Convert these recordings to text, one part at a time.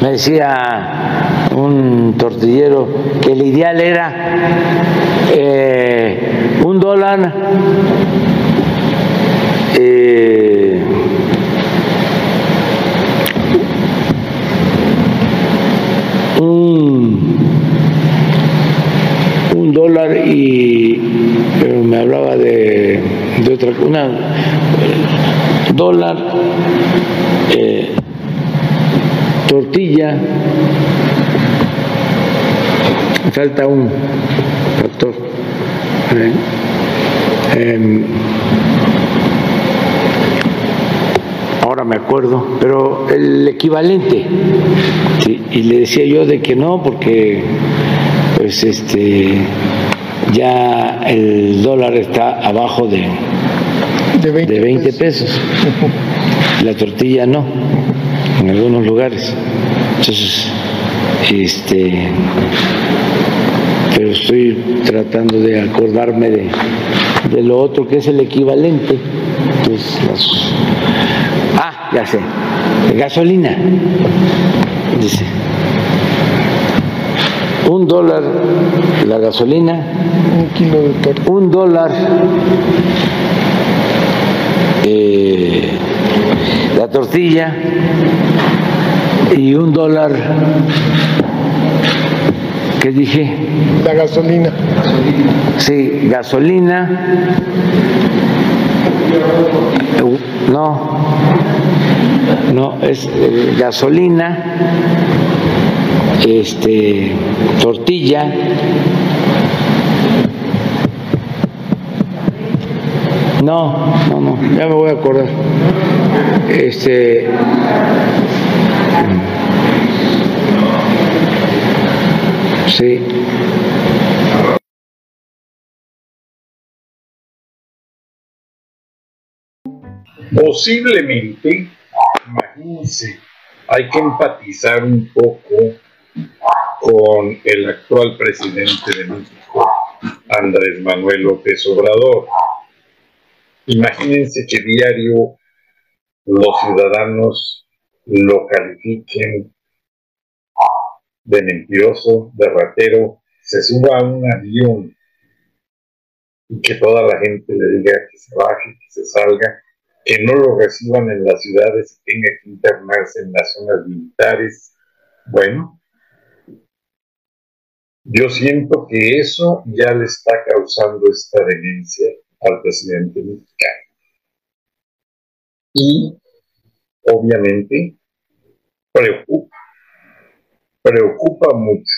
Me decía un tortillero que el ideal era eh, un dólar eh, un, dólar y me hablaba de, de otra una dólar tortilla, falta un factor. ¿eh? Em, ahora me acuerdo, pero el equivalente. y le decía yo de que no, porque pues este ya el dólar está abajo de, de 20, de 20 pesos. La tortilla no en algunos lugares. Entonces, este, pero estoy tratando de acordarme de, de lo otro que es el equivalente. Pues, ah, ya sé, gasolina. Dice, un dólar la gasolina, un kilo de un dólar eh, tortilla y un dólar, ¿qué dije? La gasolina. Sí, gasolina. No, no, es eh, gasolina, este, tortilla, No, no, no, ya me voy a acordar. Este. Sí. Posiblemente, imagínense, hay que empatizar un poco con el actual presidente de México, Andrés Manuel López Obrador Imagínense que diario los ciudadanos lo califiquen de mentiroso, de ratero, se suba a un avión y que toda la gente le diga que se baje, que se salga, que no lo reciban en las ciudades tenga que internarse en las zonas militares. Bueno, yo siento que eso ya le está causando esta demencia al presidente mexicano. Y obviamente preocupa, preocupa mucho.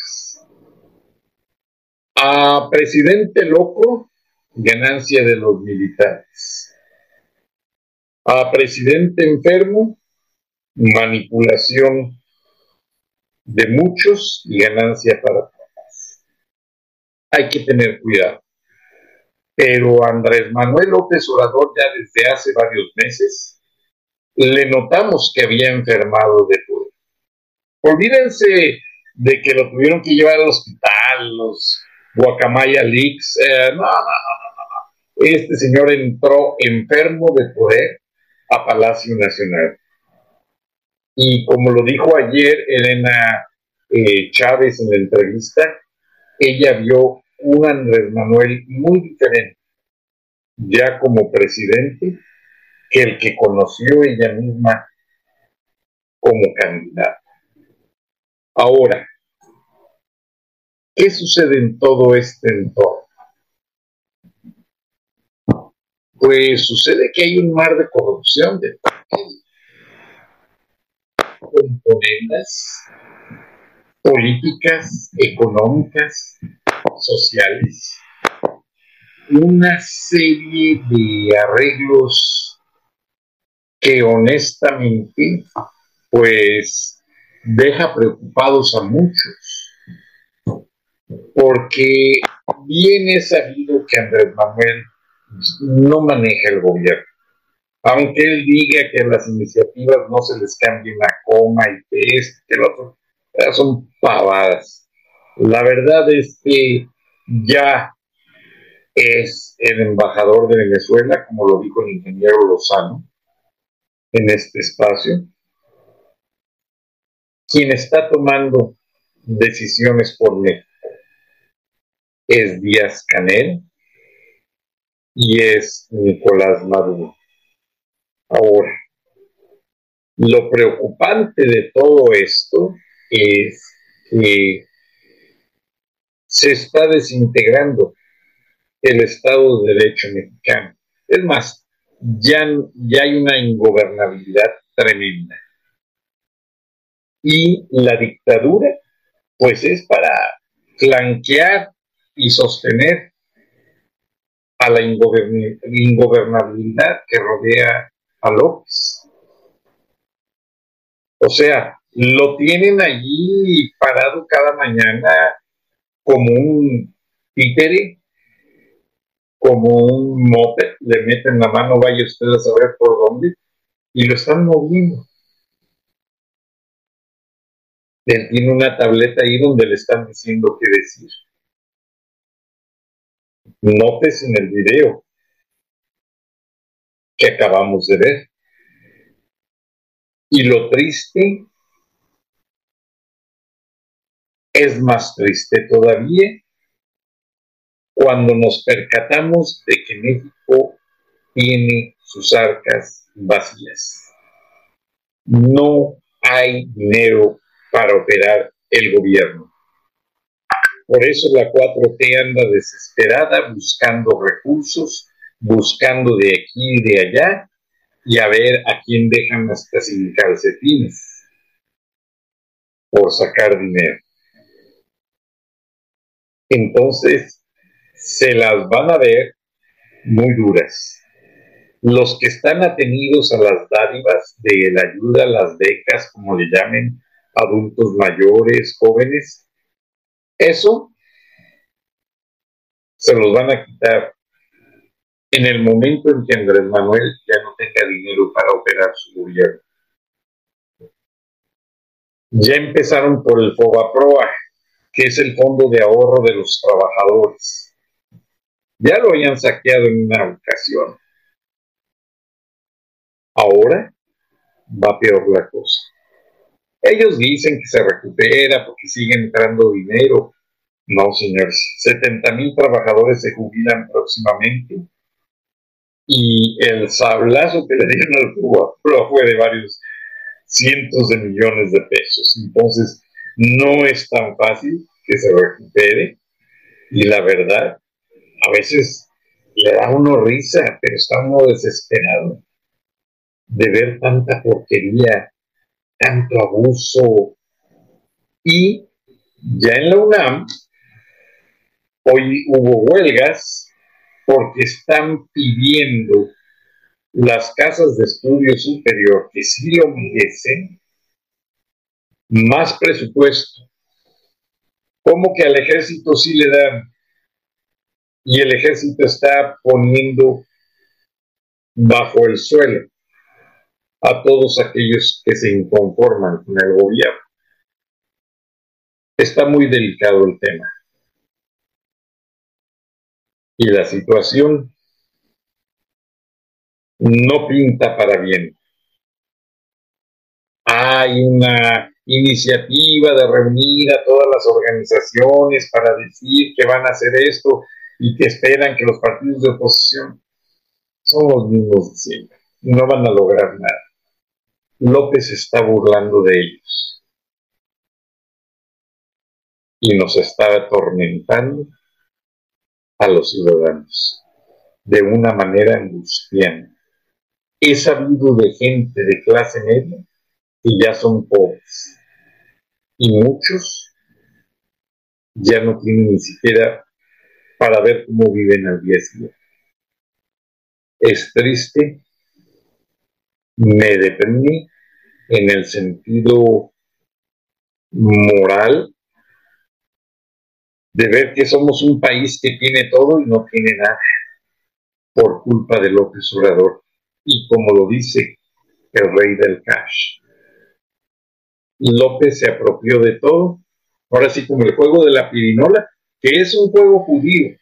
A presidente loco, ganancia de los militares. A presidente enfermo, manipulación de muchos y ganancia para todos. Hay que tener cuidado pero Andrés Manuel López Obrador ya desde hace varios meses le notamos que había enfermado de poder. Olvídense de que lo tuvieron que llevar al hospital, los Guacamaya Leaks. Eh, no, no, no, no, Este señor entró enfermo de poder a Palacio Nacional. Y como lo dijo ayer Elena eh, Chávez en la entrevista, ella vio un Andrés Manuel muy diferente, ya como presidente, que el que conoció ella misma como candidata. Ahora, ¿qué sucede en todo este entorno? pues sucede que hay un mar de corrupción de componentes políticas, económicas, sociales, una serie de arreglos que honestamente pues deja preocupados a muchos porque bien es sabido que Andrés Manuel no maneja el gobierno. Aunque él diga que las iniciativas no se les cambie una coma y que este, que el otro, son pavadas. La verdad es que ya es el embajador de Venezuela, como lo dijo el ingeniero Lozano en este espacio, quien está tomando decisiones por México. Es Díaz Canel y es Nicolás Maduro. Ahora, lo preocupante de todo esto es que se está desintegrando el Estado de Derecho mexicano. Es más, ya, ya hay una ingobernabilidad tremenda. Y la dictadura, pues es para flanquear y sostener a la ingobernabilidad que rodea a López. O sea, lo tienen allí parado cada mañana como un títere, como un moped, le meten la mano, vaya usted a saber por dónde, y lo están moviendo. Él tiene una tableta ahí donde le están diciendo qué decir. Notes en el video que acabamos de ver. Y lo triste es más triste todavía cuando nos percatamos de que México tiene sus arcas vacías. No hay dinero para operar el gobierno. Por eso la 4T anda desesperada buscando recursos, buscando de aquí y de allá y a ver a quién dejan hasta sin calcetines por sacar dinero entonces se las van a ver muy duras. Los que están atenidos a las dádivas de la ayuda, las becas, como le llamen, adultos mayores, jóvenes, eso se los van a quitar en el momento en que Andrés Manuel ya no tenga dinero para operar su gobierno. Ya empezaron por el FOBAPROA, que es el fondo de ahorro de los trabajadores. Ya lo habían saqueado en una ocasión. Ahora va peor la cosa. Ellos dicen que se recupera porque sigue entrando dinero. No, señores. 70 mil trabajadores se jubilan próximamente. Y el sablazo que le dieron al Cuba fue de varios cientos de millones de pesos. Entonces, no es tan fácil que se recupere y la verdad, a veces le da uno risa, pero está uno desesperado de ver tanta porquería, tanto abuso. Y ya en la UNAM, hoy hubo huelgas porque están pidiendo las casas de estudio superior que sí lo merecen más presupuesto. ¿Cómo que al ejército sí le dan? Y el ejército está poniendo bajo el suelo a todos aquellos que se inconforman con el gobierno. Está muy delicado el tema. Y la situación no pinta para bien. Hay una iniciativa de reunir a todas las organizaciones para decir que van a hacer esto y que esperan que los partidos de oposición son los mismos de siempre. No van a lograr nada. López está burlando de ellos y nos está atormentando a los ciudadanos. de una manera angustiante. He sabido de gente de clase media que ya son pobres y muchos ya no tienen ni siquiera para ver cómo viven al día siguiente. Es triste, me deprime en el sentido moral de ver que somos un país que tiene todo y no tiene nada por culpa de López Obrador. Y como lo dice el rey del cash. López se apropió de todo. Ahora sí, como el juego de la pirinola, que es un juego judío.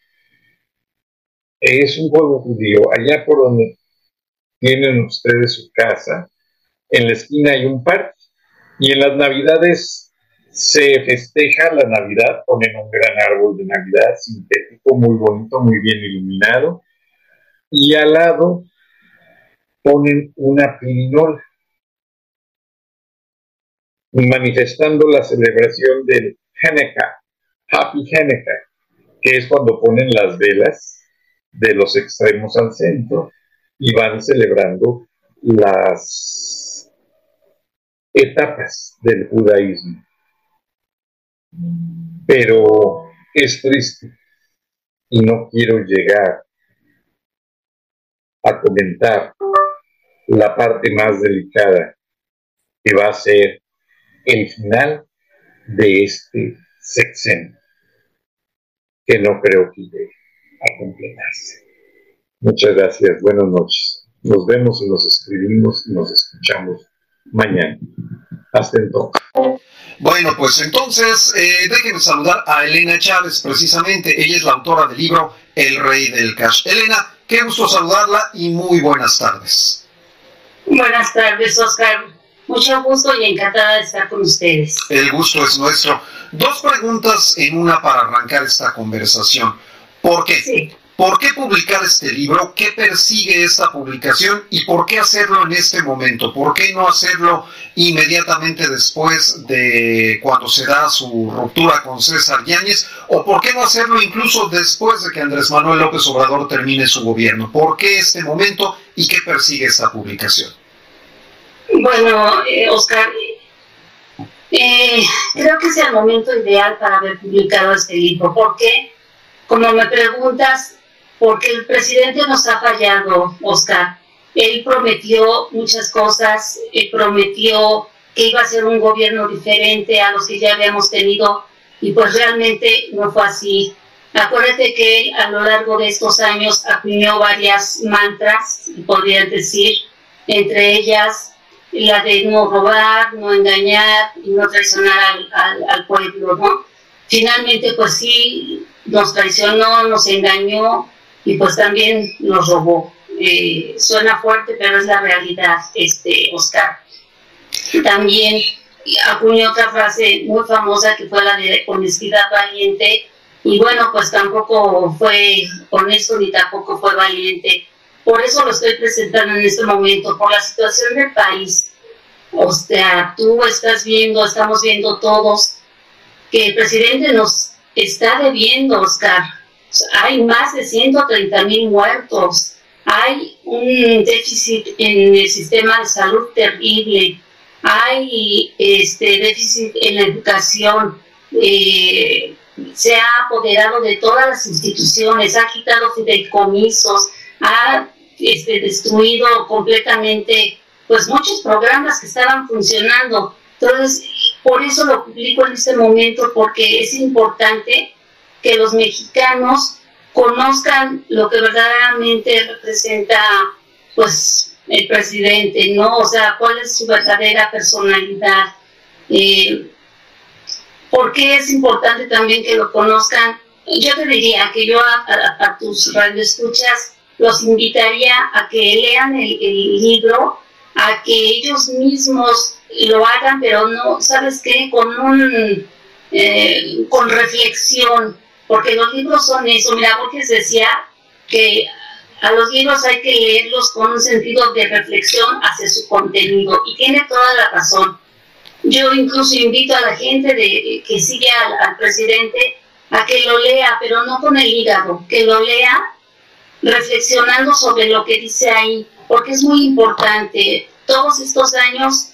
Es un juego judío. Allá por donde tienen ustedes su casa, en la esquina hay un parque. Y en las navidades se festeja la Navidad, ponen un gran árbol de Navidad sintético, muy bonito, muy bien iluminado, y al lado ponen una pirinola, manifestando la celebración del Hanukkah, Happy Hanukkah, que es cuando ponen las velas de los extremos al centro y van celebrando las etapas del judaísmo. Pero es triste y no quiero llegar a comentar la parte más delicada que va a ser el final de este sexenio, que no creo que llegue a completarse. Muchas gracias, buenas noches. Nos vemos y nos escribimos y nos escuchamos mañana. Hasta entonces. Bueno, pues entonces eh, déjenme saludar a Elena Chávez, precisamente. Ella es la autora del libro El Rey del Cash. Elena, qué gusto saludarla y muy buenas tardes. Buenas tardes, Oscar. Mucho gusto y encantada de estar con ustedes. El gusto es nuestro. Dos preguntas en una para arrancar esta conversación. ¿Por qué? Sí. ¿Por qué publicar este libro? ¿Qué persigue esta publicación? ¿Y por qué hacerlo en este momento? ¿Por qué no hacerlo inmediatamente después de cuando se da su ruptura con César Yáñez? ¿O por qué no hacerlo incluso después de que Andrés Manuel López Obrador termine su gobierno? ¿Por qué este momento y qué persigue esta publicación? Bueno, eh, Oscar, eh, creo que es el momento ideal para haber publicado este libro. ¿Por qué? Como me preguntas, porque el presidente nos ha fallado, Oscar. Él prometió muchas cosas, él prometió que iba a ser un gobierno diferente a los que ya habíamos tenido y pues realmente no fue así. Acuérdate que a lo largo de estos años acuñó varias mantras, podrían decir, entre ellas la de no robar, no engañar y no traicionar al, al pueblo, ¿no? Finalmente, pues sí, nos traicionó, nos engañó, y pues también nos robó. Eh, suena fuerte, pero es la realidad, este Oscar. También acuñó otra frase muy famosa que fue la de honestidad valiente, y bueno, pues tampoco fue honesto ni tampoco fue valiente. Por eso lo estoy presentando en este momento, por la situación del país. O sea, tú estás viendo, estamos viendo todos, que el presidente nos está debiendo, Oscar, hay más de 130 mil muertos, hay un déficit en el sistema de salud terrible, hay este déficit en la educación, eh, se ha apoderado de todas las instituciones, ha quitado fideicomisos, ha este, destruido completamente pues muchos programas que estaban funcionando. Entonces, por eso lo publico en este momento, porque es importante que los mexicanos conozcan lo que verdaderamente representa pues el presidente, ¿no? O sea, cuál es su verdadera personalidad. Eh, ¿Por qué es importante también que lo conozcan? Yo te diría que yo a, tus radioescuchas los invitaría a que lean el, libro, a que ellos mismos lo hagan, pero no, ¿sabes qué? Con un, eh, con reflexión, porque los libros son eso. Mira, Borges decía que a los libros hay que leerlos con un sentido de reflexión hacia su contenido y tiene toda la razón. Yo incluso invito a la gente de, que sigue al, presidente a que lo lea, pero no con el hígado, que lo lea reflexionando sobre lo que dice ahí, porque es muy importante. Todos estos años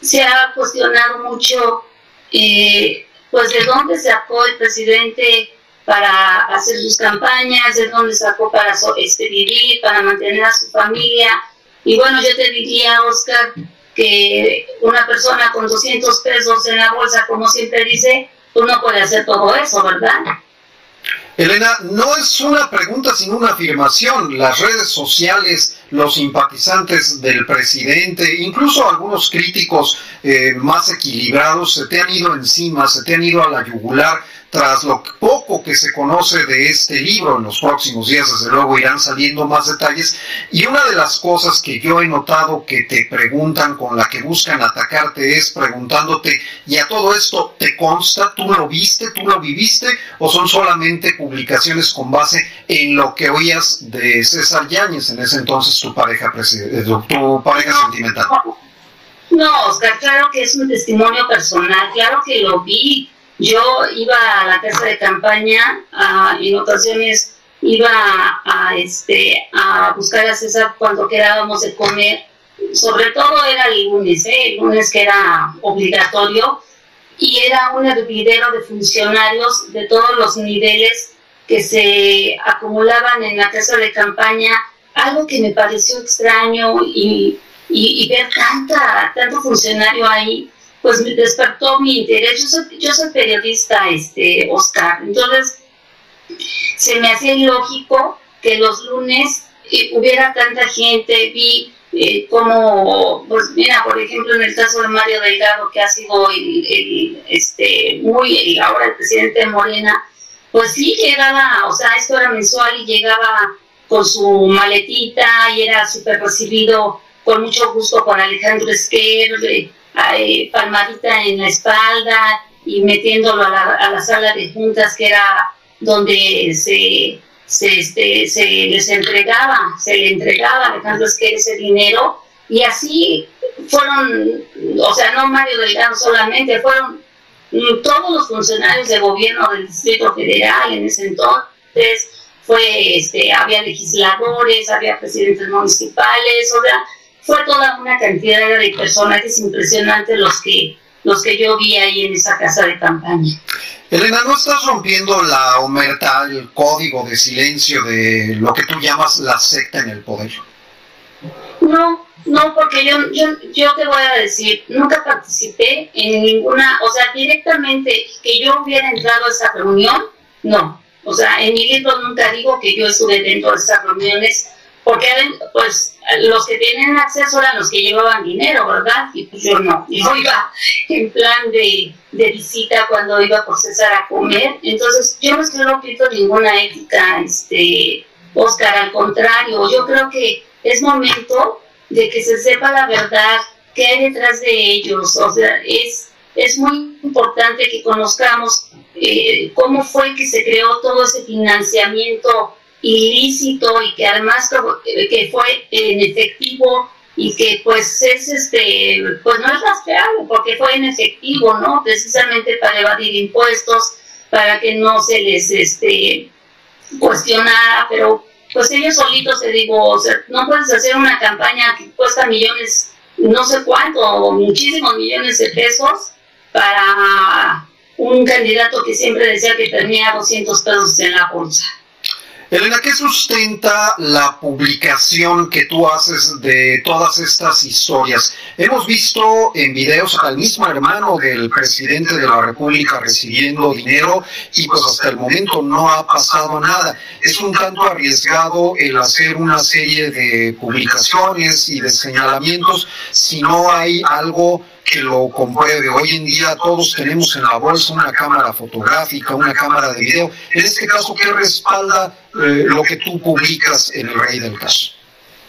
se ha cuestionado mucho, eh, pues, de dónde sacó el presidente para hacer sus campañas, de dónde sacó para este, vivir, para mantener a su familia. Y bueno, yo te diría, Oscar, que una persona con 200 pesos en la bolsa, como siempre dice, tú no puedes hacer todo eso, ¿verdad? Elena, no es una pregunta sino una afirmación. Las redes sociales, los simpatizantes del presidente, incluso algunos críticos eh, más equilibrados, se te han ido encima, se te han ido a la yugular tras lo poco que se conoce de este libro, en los próximos días desde luego irán saliendo más detalles, y una de las cosas que yo he notado que te preguntan, con la que buscan atacarte, es preguntándote, ¿y a todo esto te consta? ¿Tú lo viste? ¿Tú lo viviste? ¿O son solamente publicaciones con base en lo que oías de César Yáñez, en ese entonces tu pareja, eh, tu pareja sentimental? No, Oscar, claro que es un testimonio personal, claro que lo vi, yo iba a la casa de campaña, en ocasiones iba a, este, a buscar a César cuando quedábamos de comer, sobre todo era el lunes, ¿eh? el lunes que era obligatorio, y era un hervidero de funcionarios de todos los niveles que se acumulaban en la casa de campaña, algo que me pareció extraño y, y, ver tanta, tanto funcionario ahí pues me despertó mi interés. Yo soy, yo soy periodista, este, Oscar, entonces se me hacía ilógico que los lunes eh, hubiera tanta gente, vi eh, como, pues mira, por ejemplo, en el caso de Mario Delgado, que ha sido el, este, muy, ahora el presidente de Morena, pues sí llegaba, o sea, esto era mensual y llegaba con su maletita y era súper recibido con mucho gusto por Alejandro Esquer, palmadita en la espalda y metiéndolo a la, sala de juntas que era donde se, se, este, se les entregaba, se le entregaba a Alejandro Esquer ese dinero. Y así fueron, o sea, no Mario Delgado solamente, fueron todos los funcionarios de gobierno del Distrito Federal en ese entonces, fue, este, había legisladores, había presidentes municipales, o sea, fue toda una cantidad de personajes impresionantes los que, los que yo vi ahí en esa casa de campaña. Elena, ¿no estás rompiendo la omerta, el código de silencio de lo que tú llamas la secta en el poder? No, no, porque yo, yo, yo te voy a decir, nunca participé en ninguna, o sea, directamente que yo hubiera entrado a esa reunión, no. O sea, en mi libro nunca digo que yo estuve dentro de esas reuniones, porque pues los que tienen acceso eran los que llevaban dinero, ¿verdad? Y pues yo no, yo iba en plan de, de visita cuando iba por César a comer, entonces yo no estoy rompiendo ninguna ética, este, Oscar, al contrario, yo creo que es momento de que se sepa la verdad, qué hay detrás de ellos, o sea, es, es muy importante que conozcamos eh, cómo fue que se creó todo ese financiamiento ilícito y que además que fue en efectivo y que pues es este pues no es rastreable porque fue en efectivo no precisamente para evadir impuestos para que no se les este cuestionara pero pues ellos solitos te digo o no puedes hacer una campaña que cuesta millones no sé cuánto muchísimos millones de pesos para un candidato que siempre decía que tenía 200 pesos en la bolsa Elena, ¿qué sustenta la publicación que tú haces de todas estas historias? Hemos visto en videos al mismo hermano del presidente de la República recibiendo dinero y pues hasta el momento no ha pasado nada. Es un tanto arriesgado el hacer una serie de publicaciones y de señalamientos si no hay algo que lo compruebe. Hoy en día todos tenemos en la bolsa una cámara fotográfica, una cámara de video. En este caso, ¿qué respalda eh, lo que tú publicas en el Rey del Caso?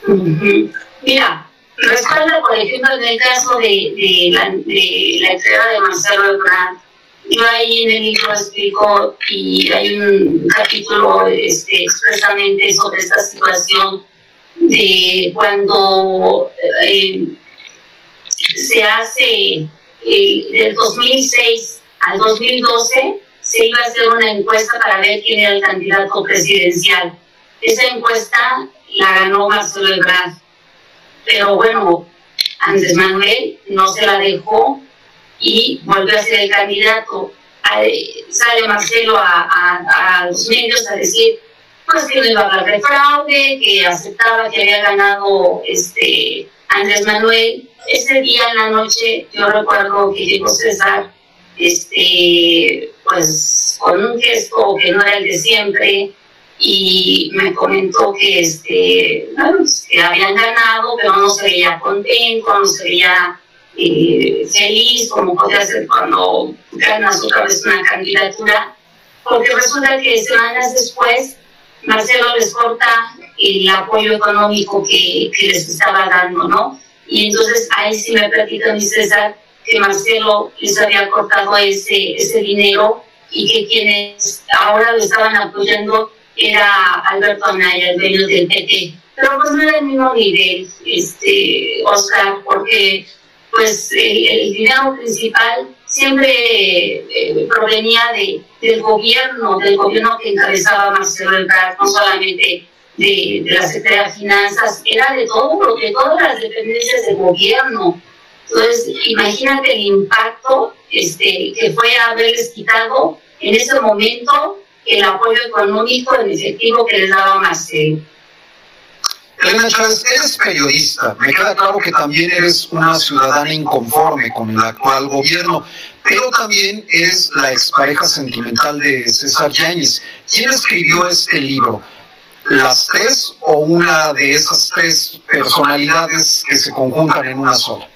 Mira, respalda, por ejemplo, en el caso de, de, la, de entrega de Marcelo Ebrard. Yo ahí en el libro explico y hay un capítulo este, expresamente sobre esta situación de cuando eh, se hace eh, del 2006 al 2012 se iba a hacer una encuesta para ver quién era el candidato presidencial. esa encuesta la ganó Marcelo Ebrard. Pero bueno, Andrés Manuel no se la dejó y volvió a ser el candidato. sale Marcelo a, los medios a decir pues que no iba a hablar de fraude, que aceptaba que había ganado este Andrés Manuel. Ese día en la noche yo recuerdo que llegó César este pues con un gesto que no era el de siempre y me comentó que este que habían ganado pero no se veía contento, no se veía eh, feliz como podía ser cuando ganas otra vez una candidatura porque resulta que semanas después Marcelo les corta el apoyo económico que, les estaba dando, ¿no? Y entonces ahí sí me platica mi César que Marcelo les había cortado ese, ese dinero y que quienes ahora lo estaban apoyando era Alberto Anaya, el dueño del PT. Pero pues no era el mismo nivel, este, Oscar, porque pues el, dinero principal siempre eh, provenía de, del gobierno, del gobierno que encabezaba Marcelo Ebrard, no solamente de, de la de Finanzas, era de todo, de todas las dependencias del gobierno. Entonces, imagínate el impacto este, que fue haberles quitado en ese momento el apoyo económico en efectivo que les daba Marcelo. Elena Chávez, eres periodista. Me queda claro que también eres una ciudadana inconforme con el actual gobierno, pero también eres la expareja sentimental de César Yáñez. ¿Quién escribió este libro? ¿Las tres o una de esas tres personalidades que se conjuntan en una sola?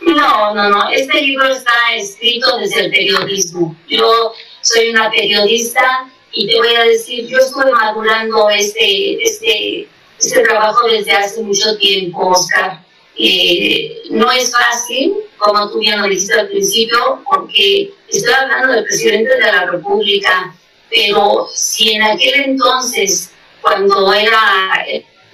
No, no, no. Este libro está escrito desde el periodismo. Yo soy una periodista y te voy a decir, yo estoy madurando este, este este trabajo desde hace mucho tiempo, Oscar. Eh, no es fácil, como tú bien lo dijiste al principio, porque estoy hablando del presidente de la República, pero si en aquel entonces, cuando era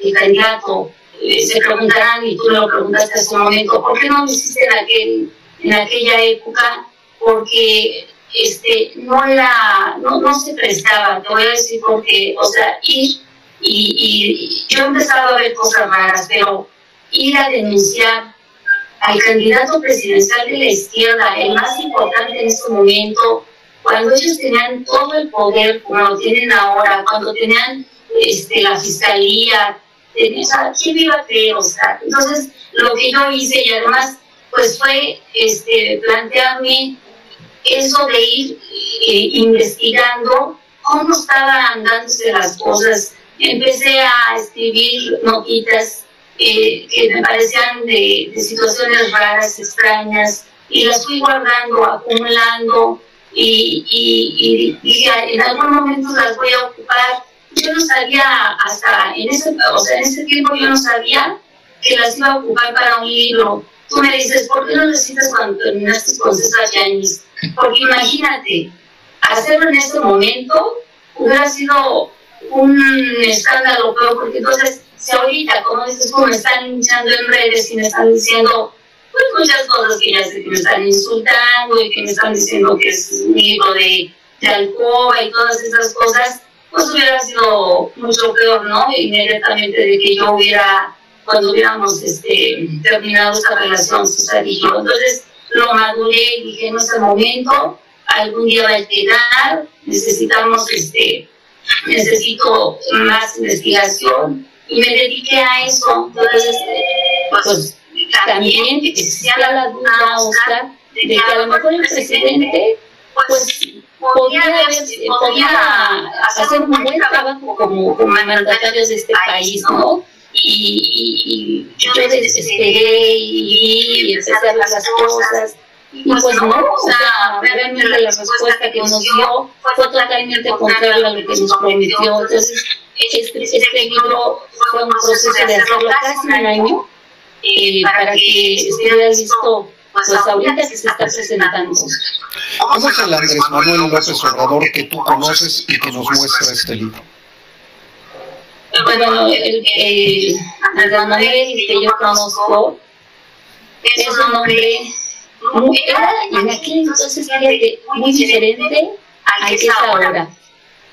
el candidato, eh, se preguntarán, y tú lo preguntaste hace un momento, ¿por qué no lo hiciste en, aquel, en aquella época? Porque este, no, era, no, no se prestaba, te voy a decir porque, o sea, ir y, yo he empezado a ver cosas raras, pero ir a denunciar al candidato presidencial de la izquierda, el más importante en este momento, cuando ellos tenían todo el poder como lo tienen ahora, cuando tenían este, la fiscalía, tenían, ¿quién iba a creer? O sea, entonces, lo que yo hice y además, pues fue este, plantearme eso de ir eh, investigando cómo estaban dándose las cosas empecé a escribir notitas eh, que me parecían de, situaciones raras, extrañas, y las fui guardando, acumulando, y, y, dije, en algún momento las voy a ocupar. Yo no sabía, hasta en ese, o sea, en ese tiempo yo no sabía que las iba a ocupar para un libro. Tú me dices, ¿por qué no necesitas cuando terminaste con César Yáñez? Porque imagínate, hacerlo en ese momento hubiera sido un escándalo, pero porque entonces, si ahorita, como dices, como me están hinchando en redes y me están diciendo pues muchas cosas que ya sé que me están insultando y que me están diciendo que es un libro de, de alcoba y todas esas cosas, pues hubiera sido mucho peor, ¿no? Inmediatamente de que yo hubiera, cuando hubiéramos este, terminado esta relación, César y yo. Entonces lo maduré y dije, en ese momento, algún día va a llegar, necesitamos este, necesito más investigación y me dediqué a eso. Entonces, pues también existía la duda, Oscar, de que a lo mejor el presidente, pues podía, podía hacer un buen trabajo como, como mandatarios de este país, ¿no? Y, y, yo desesperé y, y empecé a hacer las cosas y pues no, o sea, realmente la respuesta que nos dio fue totalmente contraria a lo que nos prometió. Entonces, este, este libro fue un proceso de hacerlo casi un año eh, para que estuviera listo pues ahorita que se está presentando. ¿Cómo es el Andrés Manuel López Obrador que tú conoces y que nos muestra este libro? Bueno, el, el Andrés Manuel que yo conozco es un hombre era en aquel entonces, fíjate, muy diferente a que es ahora.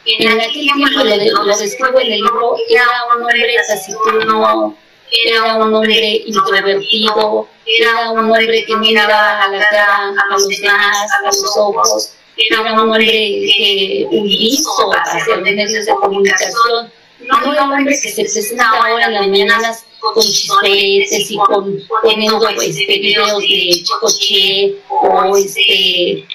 en aquel tiempo, lo, lo describo en el libro, era un hombre taciturno, era un hombre introvertido, era un hombre que miraba a la cara, a los demás, a los ojos, era un hombre que hizo hacia los medios de comunicación, no era un hombre que se presenta ahora en las mañanas con chistoretes y con poniendo este, videos de coche o este,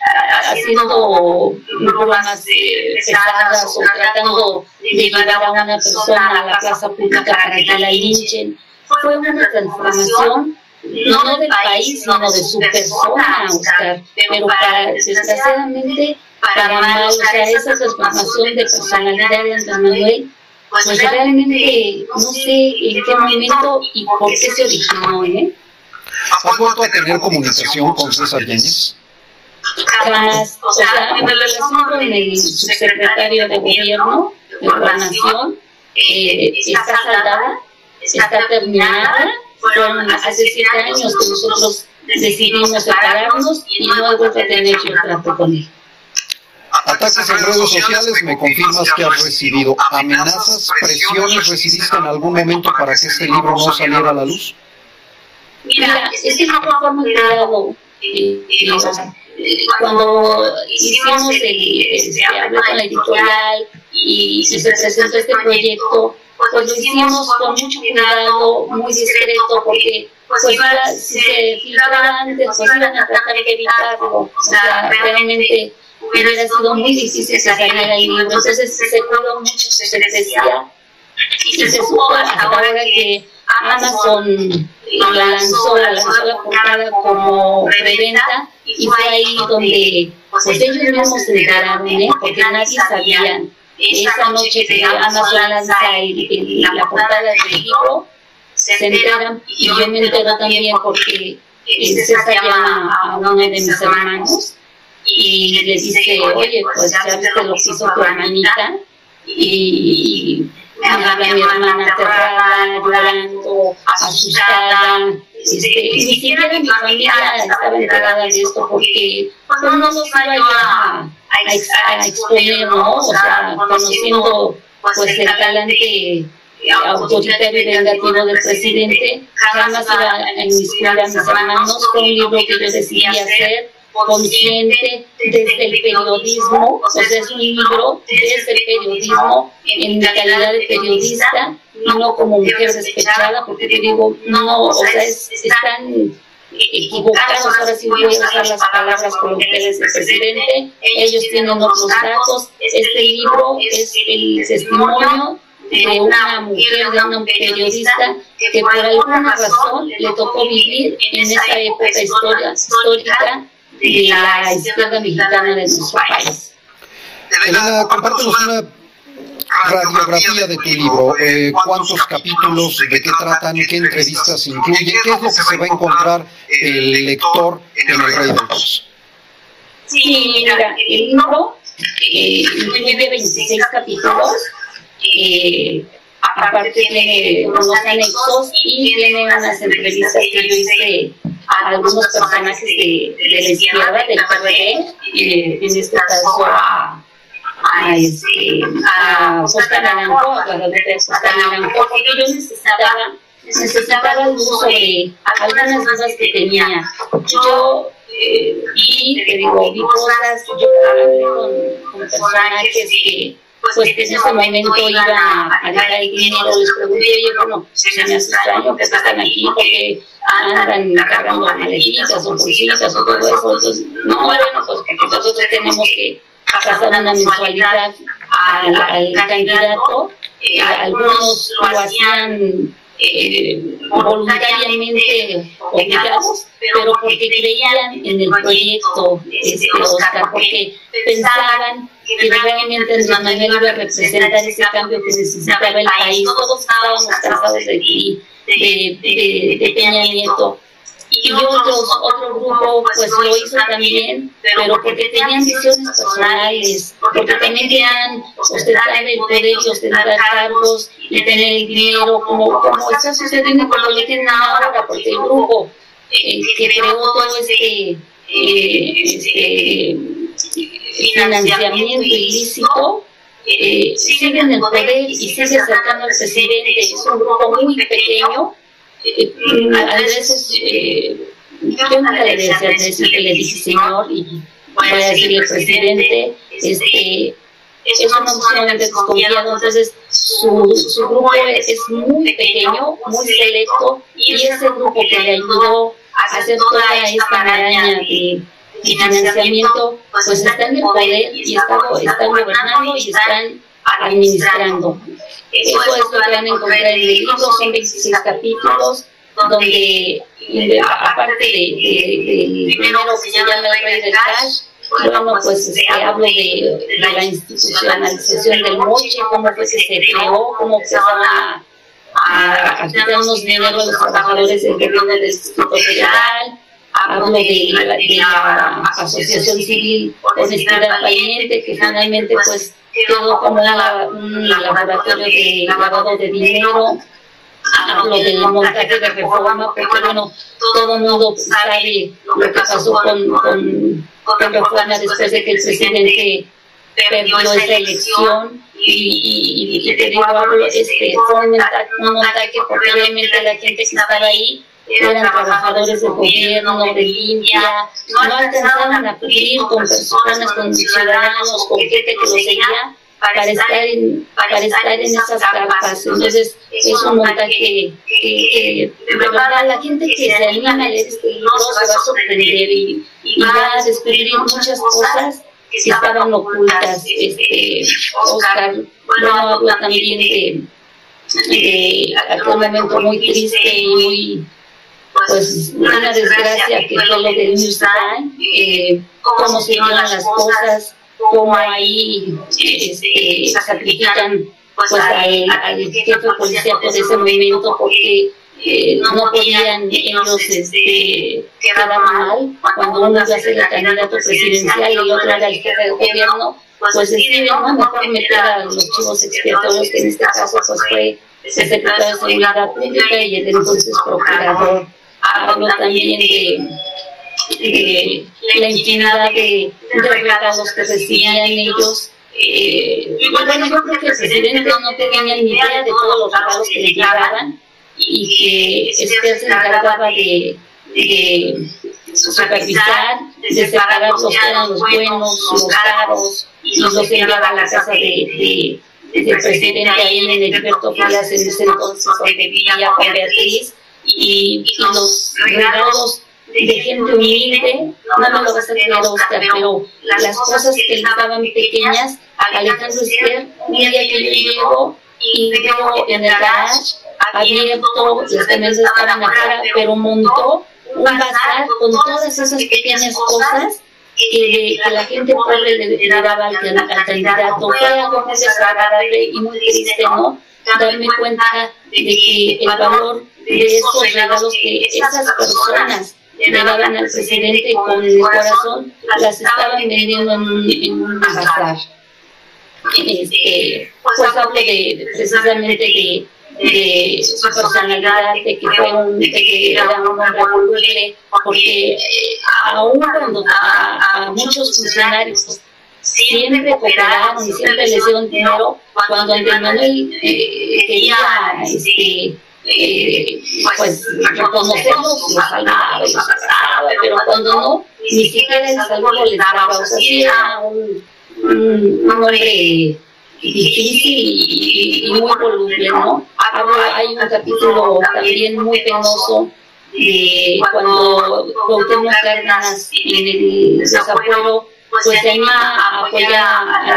haciendo bromas pesadas o tratando de llevar a una persona a la plaza pública para que la linchen. Fue una transformación no del país, sino de su persona, Oscar, pero para, desgraciadamente para mal, o sea, esa transformación de personalidad de Andrés Manuel pues, pues realmente no sé en qué momento y por qué se originó, ¿eh? ¿Has vuelto a tener comunicación con César Yáñez? Jamás, o sea, mi relación con el subsecretario de gobierno de Gobernación eh, está saldada, está terminada. Fueron hace siete años que nosotros decidimos separarnos y no he vuelto a tener yo trato con él ataques en redes sociales, me confirmas que has recibido amenazas, presiones, ¿recibiste en algún momento para que este libro no saliera a la luz? Mira, este libro fue muy creado cuando hicimos el, se habló con la editorial y, y se presentó este proyecto, pues lo hicimos con mucho cuidado, muy discreto, porque pues si se filtraba antes, pues iban a tratar de evitarlo. O sea, realmente hubiera sido muy difícil el libro. Entonces se cuidó mucho, se decía y se supo ahora que Amazon lo lanzó, lanzó la portada como preventa y fue ahí donde pues ellos mismos se enteraron, ¿eh? porque nadie sabía. Esa noche que Amazon lanza la portada del libro, se enteran y yo me entero también porque César llama a uno de mis hermanos y le dice, oye, pues ya viste lo que hizo tu hermanita y me habla mi hermana aterrada, llorando, asustada. Este, ni siquiera mi familia estaba enterada de esto porque no nos iba a, a, exponer, ¿no? O sea, conociendo pues el talante autoritario y vengativo del presidente, jamás iba a inmiscuir a mis hermanos, fue un libro que yo decidí hacer consciente desde el periodismo, o sea, es un libro desde el periodismo, en mi calidad de periodista, no como mujer despechada, porque te digo, no, o sea, están equivocados, ahora sí voy a usar las palabras coloquiales del presidente, ellos tienen otros datos, este libro es el testimonio de una mujer, de una periodista que por alguna razón le tocó vivir en esa época histórica de la izquierda mexicana de nuestro país. Elena, compártenos una radiografía de tu libro. Eh, ¿Cuántos capítulos? ¿De qué tratan? ¿Qué entrevistas incluye? ¿Qué es lo que se va a encontrar el lector en El Rey del Paz? Sí, mira, el libro eh, incluye 26 capítulos. Eh, aparte tiene unos anexos y tiene unas entrevistas que yo hice a algunos personajes de, de la izquierda, del PRD, eh, en este caso a, a, este, a Costa Naranjo, a la de Costa Naranjo, porque yo necesitaba, necesitaba luz sobre algunas dudas que tenía. Yo eh, vi, te digo, vi cosas, yo hablé con, con personajes que pues que en ese momento iban a dejar el dinero, les pregunté, oye, bueno, se me hace extraño que están aquí porque andan cargando maletitas o bolsitas o todo eso. Entonces, no, bueno, pues nosotros tenemos que pasar una mensualidad al, al candidato. Eh, algunos lo hacían eh, voluntariamente obligados, pero porque creían en el proyecto este, Oscar, porque pensaban que realmente Andrés Manuel iba a representar ese cambio que necesitaba el país. Todos estábamos cansados de, de, de, de Peña Nieto y otros, otro grupo pues lo hizo también, pero porque tenían visiones personales, porque también querían ostentar el poder y ostentar cargos y tener el dinero, como, como está sucediendo como lo tienen ahora, porque el grupo eh, que creó todo este, eh, este financiamiento ilícito eh, sigue en el poder y sigue acercando al presidente. Es un grupo muy pequeño. Eh, a veces eh, yo nunca le decía decir que le dice señor y voy a decirle presidente. Este, es un hombre sumamente desconfiado, entonces su, su grupo es, muy pequeño, muy selecto, y ese grupo que le ayudó a hacer toda esta maraña de financiamiento, pues está en el poder y está, están gobernando y están administrando. Eso es lo que van a encontrar en el libro, son 26 capítulos, donde, aparte del primero que se llama El Rey del Cash, bueno, pues este, hablo de, de, la institucionalización del moche, cómo fue que se creó, cómo empezaron a, a, a quitarnos dinero a los trabajadores del gobierno del Distrito Federal, hablo de la, de la Asociación Civil Honestidad Valiente, que finalmente pues quedó como un laboratorio de lavado de dinero, hablo del montaje de reforma, porque bueno, todo el mundo sabe lo que pasó con, con, con reforma después de que el presidente perdió esa elección y, y, y te digo, este, fue un montaje porque obviamente la gente que estaba ahí eran trabajadores del gobierno, de limpia, no alcanzaban a cubrir con personas, con ciudadanos, con gente que los seguía para estar en, para estar en esas capas. Entonces, es un montaje que, de verdad, la gente que se anima a leer este libro se va a sorprender y, va a descubrir muchas cosas que estaban ocultas. Este, Oscar, bueno, habla también de, de aquel momento muy triste y muy pues una desgracia que fue lo del Newsline, eh, cómo se llevan las cosas, cómo ahí este, sacrifican pues al, al jefe policíaco de ese momento porque eh, no podían ellos este, quedar mal. Cuando uno iba a ser el candidato presidencial y otro era el jefe de gobierno, pues deciden no mejor meter a los chivos expiatorios que en este caso pues fue el secretario de Seguridad Pública y el entonces procurador hablo también de, de la infinidad de, de regalos que recibían ellos. Eh, bueno, yo creo que el presidente no tenía ni idea de todos los regalos que le llegaban y que Esther se encargaba de, de supervisar, de separar los que eran los buenos, los caros, y los enviaba a la casa de, de, del presidente ahí en el Heriberto Frías en ese entonces donde vivía con Beatriz y, los regalos de gente humilde, no me lo vas a creer Oscar, pero las cosas que estaban pequeñas, Alejandro Esther, un día que yo llego y veo en el garage abierto, las camisas estaban afuera, pero montó un bazar con todas esas pequeñas cosas que, que la gente pobre le, daba al, al candidato. Fue algo muy desagradable y muy triste, ¿no? Darme cuenta de que el valor de esos regalos que esas personas le daban al presidente con el corazón, las estaban vendiendo en un, en un bazar. Este, pues hablo de, precisamente de, de su personalidad, de que fue un, de que era un porque eh, aún cuando a, a muchos funcionarios siempre cooperaron y siempre les dieron dinero, cuando Andrés Manuel eh, quería este, eh, pues reconocerlos, los salvaba y abrazaba, pero cuando no, ni siquiera el saludo les daba, o sea, sí era un, un, hombre difícil y, y, muy voluble, ¿no? hay un capítulo también muy penoso de cuando Cuauhtémoc Cárdenas en el desafuero pues se anima a apoyar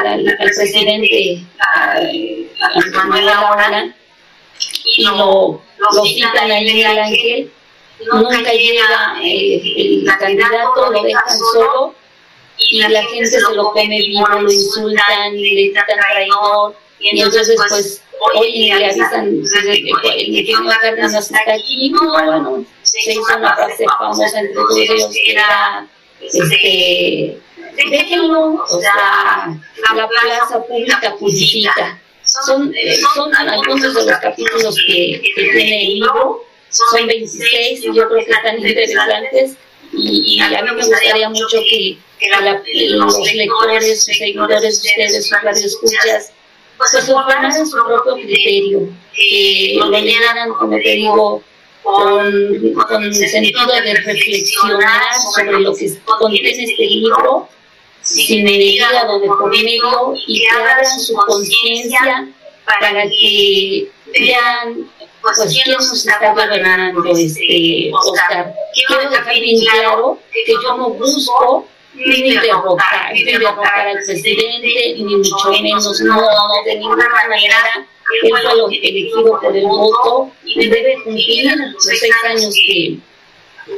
al, presidente, a, Manuel Ahora, y lo, lo citan ahí en el ángel, nunca llega el candidato, lo dejan solo y la gente se lo come vivo, lo insultan le gritan traidor. Y entonces, pues, hoy le avisan, el ingeniero Cárdenas está aquí, no, bueno, se hizo una frase famosa entre todos ellos que era, este, déjenlo, o sea, la plaza pública purifica son, son algunos de los capítulos que, que tiene el libro, son 26 y yo creo que están interesantes. Y, y, a mí me gustaría mucho que, que la, los lectores, sus seguidores, ustedes, sus radioescuchas, pues se formaran su propio criterio, que lo leyeran, como te digo, con, con sentido de reflexionar sobre lo que contiene este libro, sin el hígado de por medio, y que abran su conciencia para que vean pues, pues quién nos está gobernando, este, Oscar. Quiero dejar bien claro que yo no busco ni derrocar, ni derrocar al presidente, ni mucho menos, no, no, de ninguna manera. Él fue lo elegido por el voto y debe cumplir los seis años que,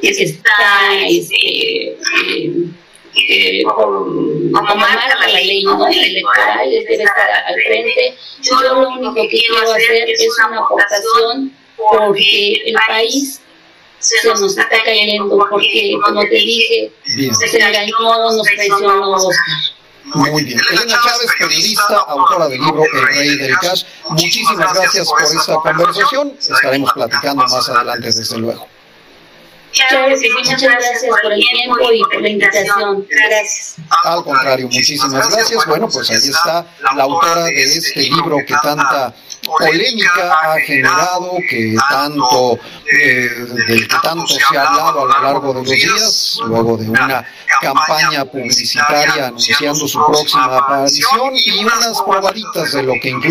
que está este, eh, eh, como marca la ley ¿no? electoral, debe estar al frente. Yo lo único que quiero hacer es una aportación porque el país se nos está cayendo, porque como te dije, se engañó, nos traicionó Oscar. Muy bien. Elena Chávez, periodista, autora del libro El Rey del Cash. Muchísimas gracias por esta conversación. Estaremos platicando más adelante, desde luego. Claro sí, muchas gracias por el tiempo y por la invitación. Gracias. Al contrario, muchísimas gracias. Bueno, pues ahí está la autora de este libro que tanta polémica ha generado, que tanto, eh, del que tanto se ha hablado a lo largo de los días, luego de una campaña publicitaria anunciando su próxima aparición y unas probaditas de lo que incluye.